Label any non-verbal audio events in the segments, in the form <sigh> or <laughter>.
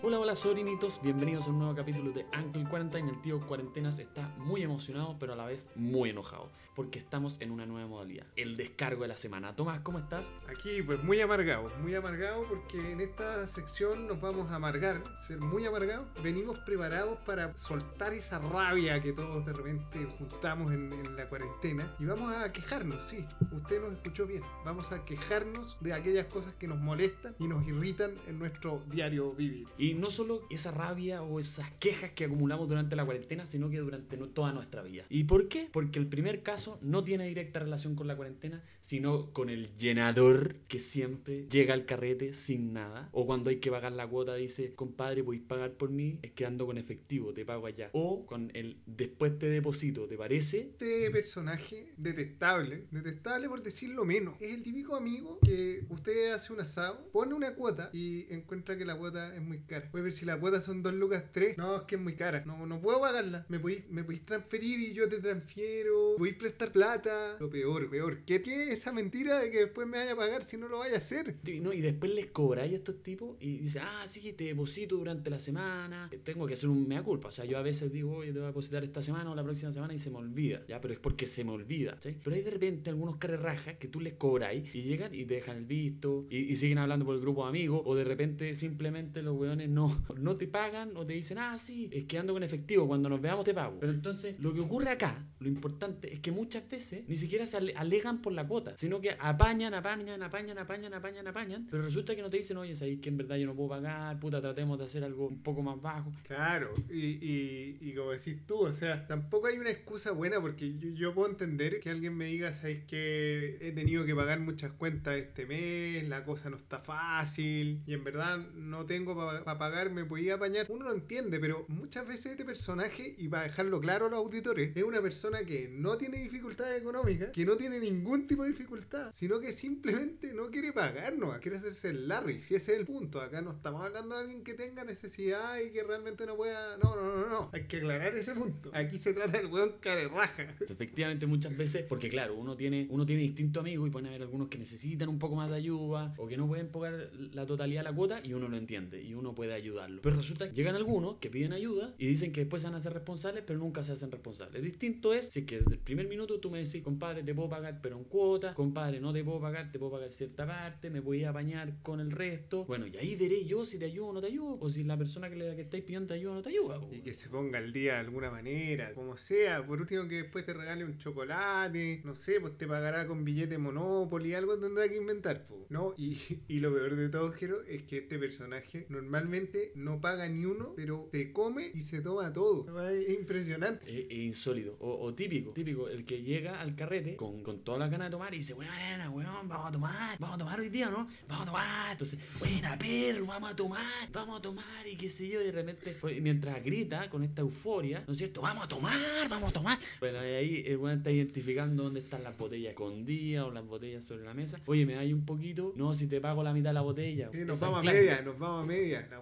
Hola, hola sobrinitos, bienvenidos a un nuevo capítulo de Uncle Quarantine. El tío Cuarentenas está muy emocionado, pero a la vez muy enojado, porque estamos en una nueva modalidad, el descargo de la semana. Tomás, ¿cómo estás? Aquí, pues muy amargado, muy amargado porque en esta sección nos vamos a amargar, ser muy amargados. Venimos preparados para soltar esa rabia que todos de repente juntamos en, en la cuarentena y vamos a quejarnos, sí, usted nos escuchó bien. Vamos a quejarnos de aquellas cosas que nos molestan y nos irritan en nuestro diario vivir. Y no solo esa rabia o esas quejas que acumulamos durante la cuarentena, sino que durante toda nuestra vida. ¿Y por qué? Porque el primer caso no tiene directa relación con la cuarentena, sino con el llenador que siempre llega al carrete sin nada. O cuando hay que pagar la cuota dice, compadre, podéis pagar por mí, es que ando con efectivo, te pago allá. O con el después te deposito, ¿te parece? Este personaje detestable, detestable por decirlo menos, es el típico amigo que usted hace un asado, pone una cuota y encuentra que la cuota es muy cara. Puede ver si la cuota son 2 lucas 3, no, es que es muy cara, no, no puedo pagarla. Me podéis, me podéis transferir y yo te transfiero, podéis prestar plata. Lo peor, peor, ¿qué tiene esa mentira de que después me vaya a pagar si no lo vaya a hacer? Sí, ¿no? Y después les cobráis a estos tipos y dice, ah, sí, te deposito durante la semana. Tengo que hacer un mea culpa. O sea, yo a veces digo, oye, te voy a depositar esta semana o la próxima semana y se me olvida. Ya, pero es porque se me olvida. ¿sí? Pero hay de repente algunos carerrajas que tú les cobráis y llegan y te dejan el visto y, y siguen hablando por el grupo de amigos. O de repente simplemente los weones no, no te pagan o te dicen, ah, sí, es que ando con efectivo. Cuando nos veamos te pago. Pero entonces, lo que ocurre acá, lo importante es que muchas veces ni siquiera se ale- alegan por la cuota, sino que apañan, apañan, apañan, apañan, apañan, apañan. Pero resulta que no te dicen, oye, sabéis que en verdad yo no puedo pagar, puta, tratemos de hacer algo un poco más bajo. Claro, y, y, como decís tú, o sea, tampoco hay una excusa buena porque yo, yo puedo entender que alguien me diga, ¿sabes que he tenido que pagar muchas cuentas este mes, la cosa no está fácil y en verdad no tengo para pagar, me podía apañar? Uno lo entiende, pero muchas veces este personaje, y para dejarlo claro a los auditores, es una persona que no tiene dificultades económicas, que no tiene ningún tipo de dificultad, sino que simplemente no quiere pagarnos, quiere hacerse el Larry, si ese es el punto. Acá no estamos hablando de alguien que tenga necesidad y que realmente no pueda. No, no, no, no. Hay que aclarar ese punto. Aquí se trata del weón carerraja. Efectivamente, muchas veces, porque claro, uno tiene, uno tiene distintos amigos y pueden haber algunos que necesitan un poco más de ayuda o que no pueden pagar la totalidad de la cuota y uno lo entiende y uno puede ayudarlo. Pero resulta que llegan algunos que piden ayuda y dicen que después se van a hacer responsables, pero nunca se hacen responsables. Distinto es si es que desde el primer minuto tú me decís, compadre, te puedo pagar, pero en cuota, compadre, no te puedo pagar, te puedo pagar cierta parte, me voy a apañar con el resto. Bueno, y ahí veré yo si te ayudo o no te ayudo, o si la persona que, le, que estáis pidiendo te ayuda o no te ayuda. Y que se ponga al día de alguna manera, como sea. Por último, que después te regale un chocolate, no sé, pues te pagará con billete Monopoly, algo tendrá que inventar, po. ¿no? Y, <laughs> y lo peor de todo, Jero, es que este personaje normalmente no paga ni uno, pero se come y se toma todo. Es impresionante. Es, es insólito. O, o típico, típico, el que llega al carrete con, con toda la ganas de tomar y dice, buena, weón, vamos a tomar, vamos a tomar hoy día, ¿no? Vamos a tomar. Entonces, buena, perro, vamos a tomar, vamos a tomar y qué sé yo. Y de repente, pues, mientras grita con esta euforia, ¿no es cierto? Vamos a tomar, vamos a tomar. Bueno, y ahí el weón está identificando dónde están las botellas escondidas o las botellas sobre la mesa. Oye, ¿me dais un poquito? No, si te pago la mitad de la botella. Sí, nos Esa vamos a media, nos vamos a media, la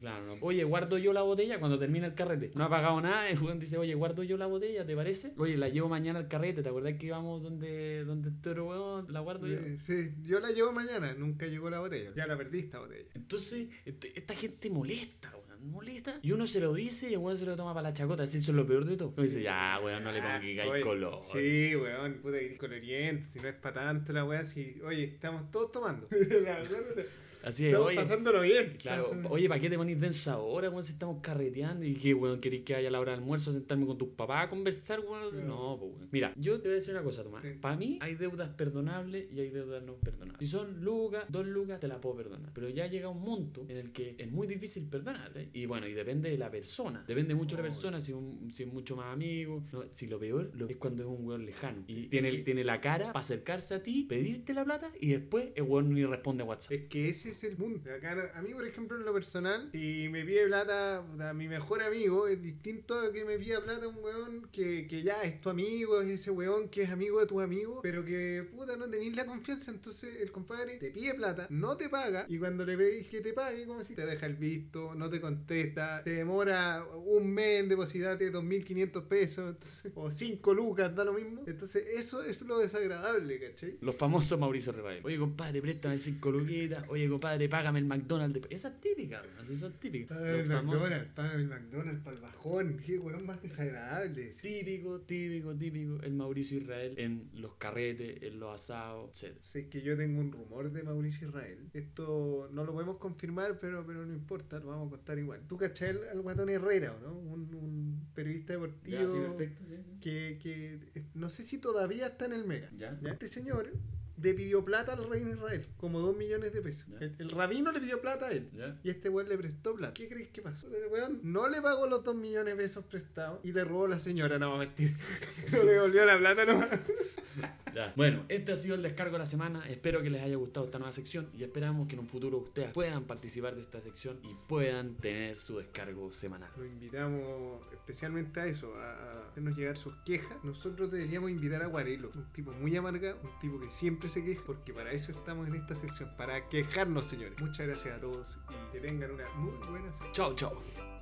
Claro, no. Oye, guardo yo la botella cuando termina el carrete. No ha pagado nada. El weón dice, oye, guardo yo la botella, ¿te parece? Oye, la llevo mañana al carrete. ¿Te acuerdas que íbamos donde, donde este otro weón? La guardo yo. Sí, yo la llevo mañana, nunca llegó la botella. Ya la perdí esta botella. Entonces, este- esta gente molesta, weón. Molesta. Y uno se lo dice y el weón se lo toma para la chacota. Así eso es lo peor de todo. Uno dice, ya, weón, no le Ah, pongáis oye, color. Sí, weón, puta que ir coloriento, si no es para tanto la weá, si, oye, estamos todos tomando. <laughs> La verdad, Así es, estamos oye. pasándolo bien. Claro, oye, ¿para qué te ponís denso ahora, weón, si estamos carreteando? ¿Y qué, weón, queréis que vaya a la hora del almuerzo sentarme con tus papás a conversar, weón? Claro. No, pues, weón. Mira, yo te voy a decir una cosa, Tomás. Sí. Para mí hay deudas perdonables y hay deudas no perdonables. Si son lucas, dos lucas, te las puedo perdonar. Pero ya llega un monto en el que es muy difícil perdonar, ¿eh? Y bueno, y depende de la persona. Depende mucho de la persona, si, un- si es mucho más amigo. No, si lo peor lo, es cuando es un weón lejano. Y tiene, tiene la cara para acercarse a ti, pedirte la plata y después el weón ni responde a WhatsApp. Es que ese es el punto. Acá, a mí, por ejemplo, en lo personal, si me pide plata puta, mi mejor amigo, es distinto a que me pida plata un weón que, que ya es tu amigo, es ese weón que es amigo de tu amigo, pero que puta no tenéis la confianza. Entonces el compadre te pide plata, no te paga, y cuando le pedís que te pague, como si te deja el visto, no te contesta, te demora un mes en depositarte 2.500 pesos, entonces, o 5 lucas, da lo mismo. Entonces, eso es lo desagradable, ¿cachai? Los famosos Mauricio Rebael. Oye, compadre, préstame 5 luquitas. Oye, compadre, págame el McDonald's. de- Esas típicas, así son típicas. Paga el McDonald's, paga el McDonald's para el bajón, qué weón más desagradable. Típico, típico, típico. El Mauricio Israel en los carretes, en los asados, etc. Sé que yo tengo un rumor de Mauricio Israel. Esto no lo podemos confirmar, pero, pero no importa, lo vamos a contar igual. ¿Tú cachai al, al Guatón Herrera, o no? Un, un periodista deportivo Ya, sí, perfecto. sí, sí. que, que no sé si todavía está en el Mega. Ya. ¿ya? Este señor le pidió plata al reino Israel, como dos millones de pesos. El, el rabino le pidió plata a él. Y este weón le prestó plata. ¿Qué crees que pasó? El weón no le pagó los dos millones de pesos prestados y le robó a la señora, no va a mentir. <laughs> no le volvió la plata nomás. Ya. Bueno, este ha sido el descargo de la semana. Espero que les haya gustado esta nueva sección y esperamos que en un futuro ustedes puedan participar de esta sección y puedan tener su descargo semanal. Lo invitamos especialmente a eso, a hacernos llegar sus quejas. Nosotros deberíamos invitar a Guarelo, un tipo muy amargado, un tipo que siempre se queja, porque para eso estamos en esta sección, para quejarnos, señores. Muchas gracias a todos y que tengan una muy buena semana. Chao, chao.